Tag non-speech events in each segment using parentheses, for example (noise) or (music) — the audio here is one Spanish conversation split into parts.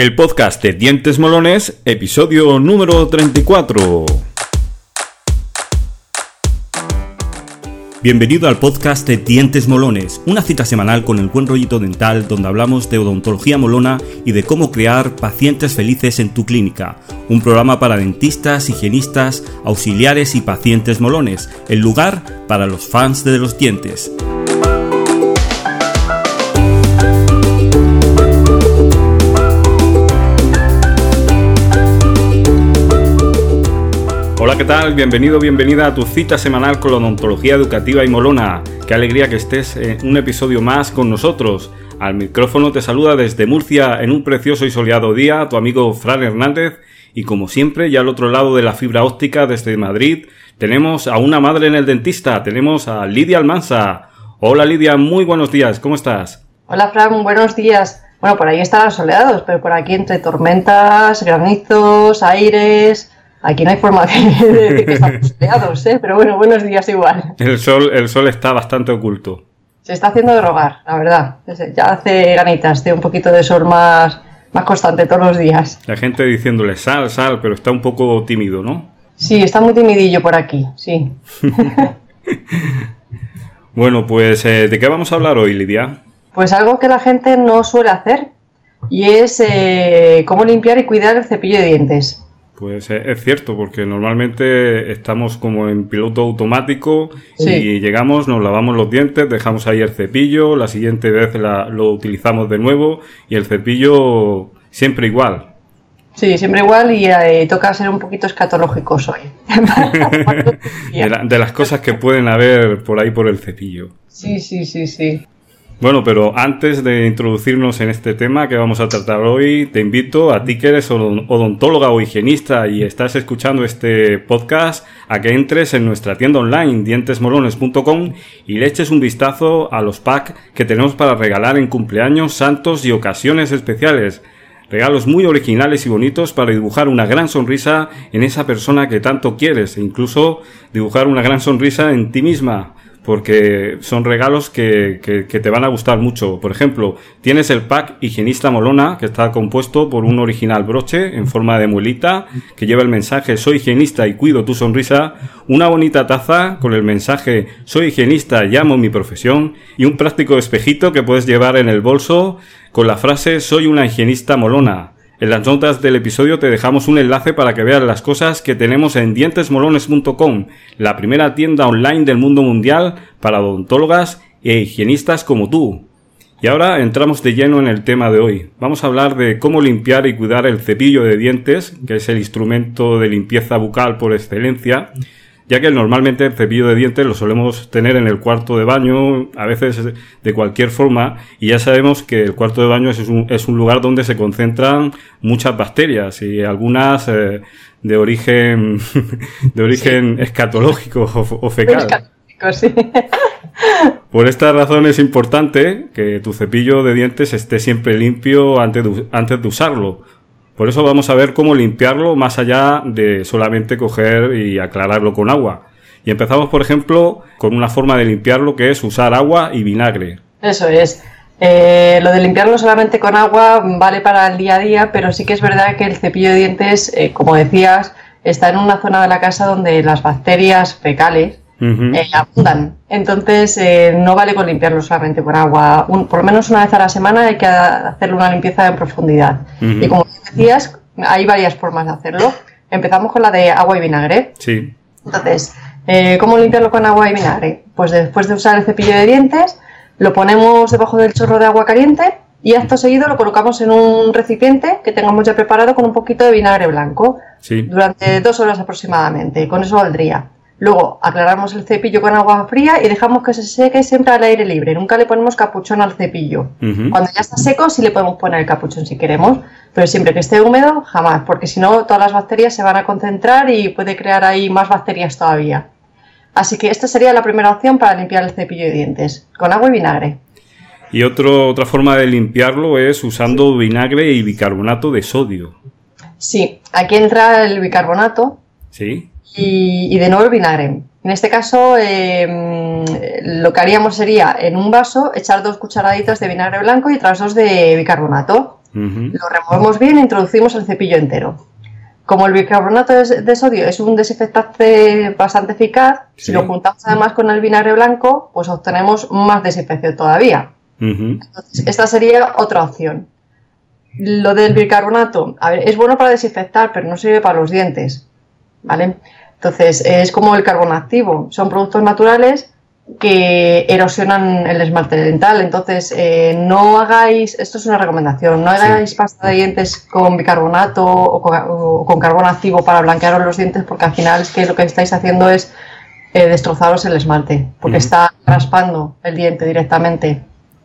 El podcast de Dientes Molones, episodio número 34. Bienvenido al podcast de Dientes Molones, una cita semanal con el buen rollito dental donde hablamos de odontología molona y de cómo crear pacientes felices en tu clínica. Un programa para dentistas, higienistas, auxiliares y pacientes molones, el lugar para los fans de los dientes. Hola, ¿qué tal? Bienvenido, bienvenida a tu cita semanal con la odontología educativa y molona. Qué alegría que estés en un episodio más con nosotros. Al micrófono te saluda desde Murcia en un precioso y soleado día tu amigo Fran Hernández y como siempre, ya al otro lado de la fibra óptica desde Madrid, tenemos a una madre en el dentista, tenemos a Lidia Almanza. Hola Lidia, muy buenos días, ¿cómo estás? Hola Fran, buenos días. Bueno, por ahí están soleados, pero por aquí entre tormentas, granizos, aires, Aquí no hay forma de, que (laughs) estamos soleados, ¿eh? pero bueno, buenos días igual. El sol, el sol está bastante oculto. Se está haciendo de rogar, la verdad. Ya hace ganitas de un poquito de sol más, más constante todos los días. La gente diciéndole sal, sal, pero está un poco tímido, ¿no? Sí, está muy timidillo por aquí, sí. (laughs) bueno, pues eh, ¿de qué vamos a hablar hoy, Lidia? Pues algo que la gente no suele hacer y es eh, cómo limpiar y cuidar el cepillo de dientes. Pues es cierto, porque normalmente estamos como en piloto automático y llegamos, nos lavamos los dientes, dejamos ahí el cepillo, la siguiente vez lo utilizamos de nuevo y el cepillo siempre igual. Sí, siempre igual y eh, toca ser un poquito escatológicos hoy. (laughs) de, de las cosas que pueden haber por ahí por el cepillo. Sí, sí, sí, sí. Bueno, pero antes de introducirnos en este tema que vamos a tratar hoy, te invito a ti que eres odontóloga o higienista y estás escuchando este podcast a que entres en nuestra tienda online dientesmolones.com y le eches un vistazo a los packs que tenemos para regalar en cumpleaños, santos y ocasiones especiales. Regalos muy originales y bonitos para dibujar una gran sonrisa en esa persona que tanto quieres e incluso dibujar una gran sonrisa en ti misma porque son regalos que, que, te van a gustar mucho. Por ejemplo, tienes el pack Higienista Molona, que está compuesto por un original broche en forma de muelita, que lleva el mensaje Soy higienista y cuido tu sonrisa, una bonita taza con el mensaje Soy higienista y amo mi profesión, y un práctico espejito que puedes llevar en el bolso con la frase Soy una higienista molona. En las notas del episodio te dejamos un enlace para que veas las cosas que tenemos en dientesmolones.com, la primera tienda online del mundo mundial para odontólogas e higienistas como tú. Y ahora entramos de lleno en el tema de hoy. Vamos a hablar de cómo limpiar y cuidar el cepillo de dientes, que es el instrumento de limpieza bucal por excelencia, ya que normalmente el cepillo de dientes lo solemos tener en el cuarto de baño, a veces de cualquier forma, y ya sabemos que el cuarto de baño es un, es un lugar donde se concentran muchas bacterias y algunas eh, de origen (laughs) de origen escatológico o, fecal. (laughs) Por esta razón es importante que tu cepillo de dientes esté siempre limpio antes antes de usarlo, por eso vamos a ver cómo limpiarlo más allá de solamente coger y aclararlo con agua. Y empezamos, por ejemplo, con una forma de limpiarlo que es usar agua y vinagre. Eso es. Eh, lo de limpiarlo solamente con agua vale para el día a día, pero sí que es verdad que el cepillo de dientes, eh, como decías, está en una zona de la casa donde las bacterias fecales eh, abundan. Entonces, eh, no vale con limpiarlo solamente con agua. por lo menos una vez a la semana hay que hacerle una limpieza en profundidad. Y como decías, hay varias formas de hacerlo. Empezamos con la de agua y vinagre. Sí. Entonces, eh, ¿cómo limpiarlo con agua y vinagre? Pues después de usar el cepillo de dientes, lo ponemos debajo del chorro de agua caliente y acto seguido lo colocamos en un recipiente que tengamos ya preparado con un poquito de vinagre blanco durante dos horas aproximadamente. Con eso valdría. Luego aclaramos el cepillo con agua fría y dejamos que se seque siempre al aire libre. Nunca le ponemos capuchón al cepillo. Cuando ya está seco sí le podemos poner el capuchón si queremos, pero siempre que esté húmedo jamás, porque si no todas las bacterias se van a concentrar y puede crear ahí más bacterias todavía. Así que esta sería la primera opción para limpiar el cepillo de dientes, con agua y vinagre. Y otra forma de limpiarlo es usando vinagre y bicarbonato de sodio. Sí, aquí entra el bicarbonato. Sí y, de nuevo el vinagre. En este caso, em, lo que haríamos sería en un vaso echar dos cucharaditas de vinagre blanco y otras dos de bicarbonato. lo removemos bien e introducimos el cepillo entero. Como el bicarbonato de sodio es un desinfectante bastante eficaz, si lo juntamos además con el vinagre blanco, pues obtenemos más desinfección todavía. Entonces, esta sería otra opción. Lo del bicarbonato, a ver, es bueno para desinfectar, pero no sirve para los dientes. ¿Vale? Entonces, es como el carbón activo. Son productos naturales que erosionan el esmalte dental. Entonces, eh, no hagáis, esto es una recomendación, no hagáis pasta de dientes con bicarbonato o con, carbón activo para blanquearos los dientes, porque al final es que lo que estáis haciendo es eh, destrozaros el esmalte, porque está raspando el diente directamente.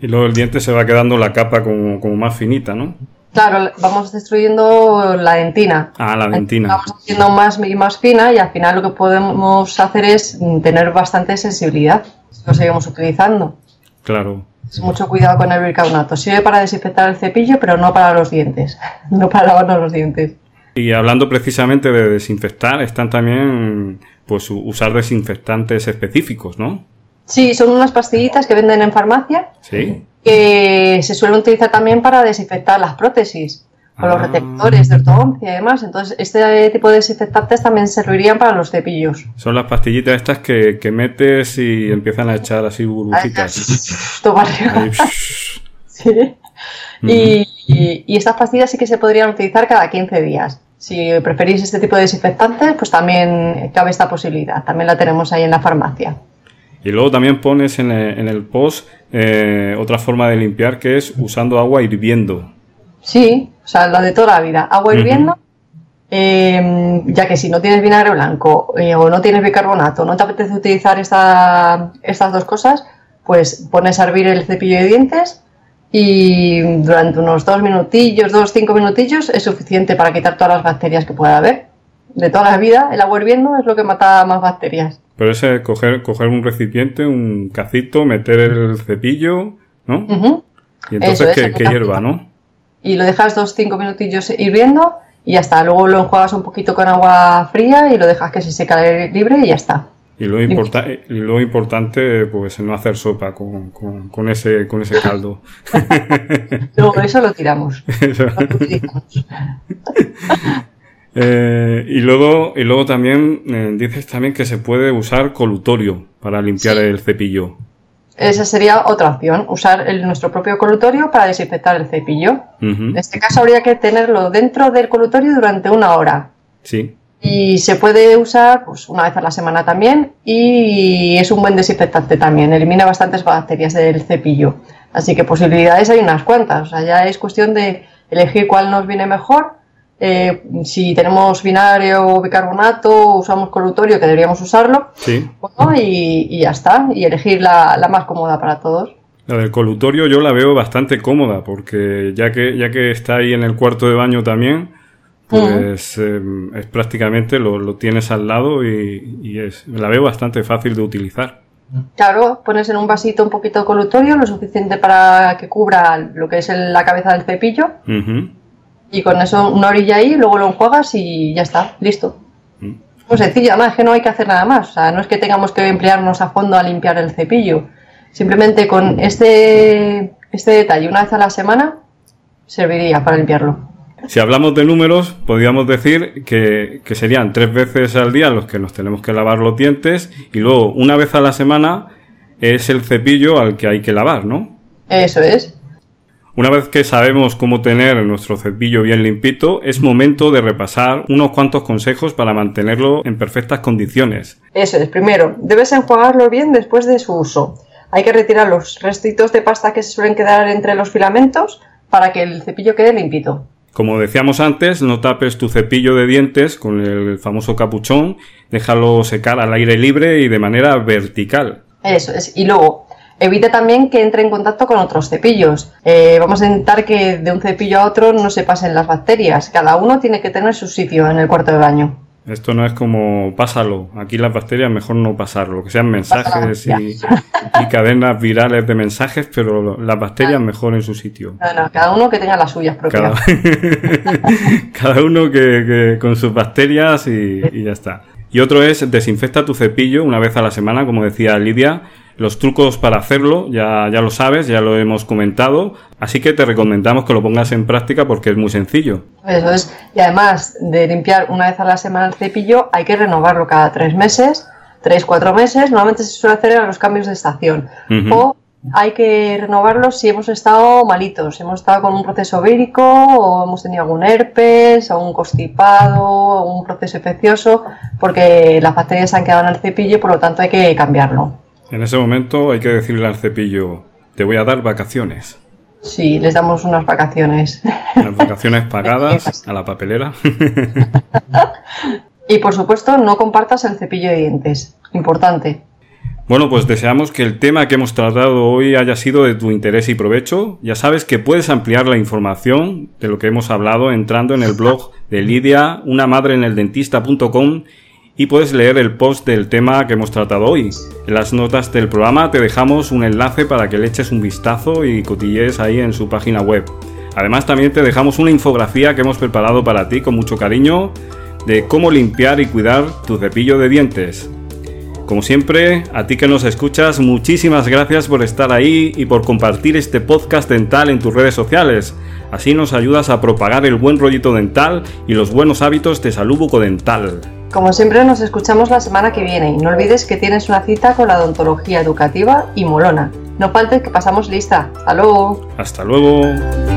Y luego el diente se va quedando la capa como, como más finita, ¿no? Claro, vamos destruyendo la dentina. Ah, la dentina. Vamos haciendo más y más fina y al final lo que podemos hacer es tener bastante sensibilidad si lo seguimos utilizando. Claro. mucho cuidado con el bicarbonato. Sirve para desinfectar el cepillo, pero no para los dientes. (laughs) no para lavarnos los dientes. Y hablando precisamente de desinfectar, están también pues usar desinfectantes específicos, ¿no? Sí, son unas pastillitas que venden en farmacia. Sí que se suelen utilizar también para desinfectar las prótesis con los ah. receptores de ortodoncia y demás. Entonces, este tipo de desinfectantes también servirían para los cepillos. Son las pastillitas estas que, metes y empiezan a echar así burbujitas. Sí. (laughs) y, y, estas pastillas sí que se podrían utilizar cada 15 días. Si preferís este tipo de desinfectantes, pues también cabe esta posibilidad. También la tenemos ahí en la farmacia. Y luego también pones en el, post eh, otra forma de limpiar que es usando agua hirviendo. Sí, o sea, la de toda la vida. Agua hirviendo, eh, ya que si no tienes vinagre blanco eh, o no tienes bicarbonato, no te apetece utilizar esta, estas dos cosas, pues pones a hervir el cepillo de dientes y durante unos dos minutillos, dos, cinco minutillos es suficiente para quitar todas las bacterias que pueda haber. De toda la vida, el agua hirviendo es lo que mata más bacterias. Pero ese coger, coger un recipiente, un cacito, meter el cepillo, ¿no? Y entonces que, hierva, ¿no? Y lo dejas dos, cinco minutillos hirviendo y ya está. Luego lo enjuagas un poquito con agua fría y lo dejas que se seque libre y ya está. Y lo, lo importante, pues, no hacer sopa con, con, ese, con ese caldo. (laughs) Luego eso lo tiramos. (laughs) (laughs) Eh, y luego, y luego también eh, dices también que se puede usar colutorio para limpiar el cepillo. Esa sería otra opción, usar nuestro propio colutorio para desinfectar el cepillo. En este caso habría que tenerlo dentro del colutorio durante una hora. Sí. Y se puede usar pues, una vez a la semana también y es un buen desinfectante también, elimina bastantes bacterias del cepillo. Así que posibilidades hay unas cuantas, o sea, ya es cuestión de elegir cuál nos viene mejor eh, si tenemos binario o bicarbonato, usamos colutorio, que deberíamos usarlo. Sí. y, ya está. Y elegir la, más cómoda para todos. La del colutorio yo la veo bastante cómoda, porque ya que, ya que está ahí en el cuarto de baño también, pues em, es prácticamente lo, tienes al lado y, es, la veo bastante fácil de utilizar. Claro, pones en un vasito un poquito de colutorio, lo suficiente para que cubra lo que es la cabeza del cepillo. Y con eso una orilla ahí, luego lo enjuagas y ya está, listo. Mm. Pues sencillo, además es que no hay que hacer nada más. O sea, no es que tengamos que emplearnos a fondo a limpiar el cepillo. Simplemente con este, este detalle una vez a la semana serviría para limpiarlo. Si hablamos de números, podríamos decir que, que, serían tres veces al día los que nos tenemos que lavar los dientes y luego una vez a la semana es el cepillo al que hay que lavar, ¿no? Eso es. Una vez que sabemos cómo tener nuestro cepillo bien limpito, es momento de repasar unos cuantos consejos para mantenerlo en perfectas condiciones. Eso es, primero, debes enjuagarlo bien después de su uso. Hay que retirar los restitos de pasta que se suelen quedar entre los filamentos para que el cepillo quede limpito. Como decíamos antes, no tapes tu cepillo de dientes con el famoso capuchón, déjalo secar al aire libre y de manera vertical. Eso es, y luego Evite también que entre en contacto con otros cepillos. Eh, vamos a intentar que de un cepillo a otro no se pasen las bacterias. Cada uno tiene que tener su sitio en el cuarto de baño. Esto no es como pásalo. Aquí las bacterias mejor no pasarlo. Que sean mensajes y, cadenas virales de mensajes, pero las bacterias mejor en su sitio. No, no, cada uno que tenga las suyas propias. Cada, (laughs) uno que, con sus bacterias y, y ya está. Y otro es desinfecta tu cepillo una vez a la semana, como decía Lidia, los trucos para hacerlo, ya, ya lo sabes, ya lo hemos comentado, así que te recomendamos que lo pongas en práctica porque es muy sencillo. Eso es, y además de limpiar una vez a la semana el cepillo, hay que renovarlo cada tres meses, tres, cuatro meses, normalmente se suele hacer a los cambios de estación. O hay que renovarlo si hemos estado malitos, hemos estado con un proceso vírico o hemos tenido algún herpes un constipado un proceso infeccioso porque las bacterias se han quedado en el cepillo y por lo tanto hay que cambiarlo. En ese momento hay que decirle al cepillo, te voy a dar vacaciones. Sí, les damos unas vacaciones. Unas vacaciones (laughs) pagadas a la papelera. (laughs) y por supuesto, no compartas el cepillo de dientes. Importante. Bueno, pues deseamos que el tema que hemos tratado hoy haya sido de tu interés y provecho. Ya sabes que puedes ampliar la información de lo que hemos hablado entrando en el blog de Lidia, una madre en el dentista.com y puedes leer el post del tema que hemos tratado hoy. En las notas del programa te dejamos un enlace para que le eches un vistazo y cotillees ahí en su página web. Además también te dejamos una infografía que hemos preparado para ti con mucho cariño de cómo limpiar y cuidar tu cepillo de dientes. Como siempre, a ti que nos escuchas, muchísimas gracias por estar ahí y por compartir este podcast dental en tus redes sociales. Así nos ayudas a propagar el buen rollito dental y los buenos hábitos de salud bucodental. Como siempre, nos escuchamos la semana que viene y no olvides que tienes una cita con la odontología educativa y molona. No faltes que pasamos lista. Hasta luego. Hasta luego.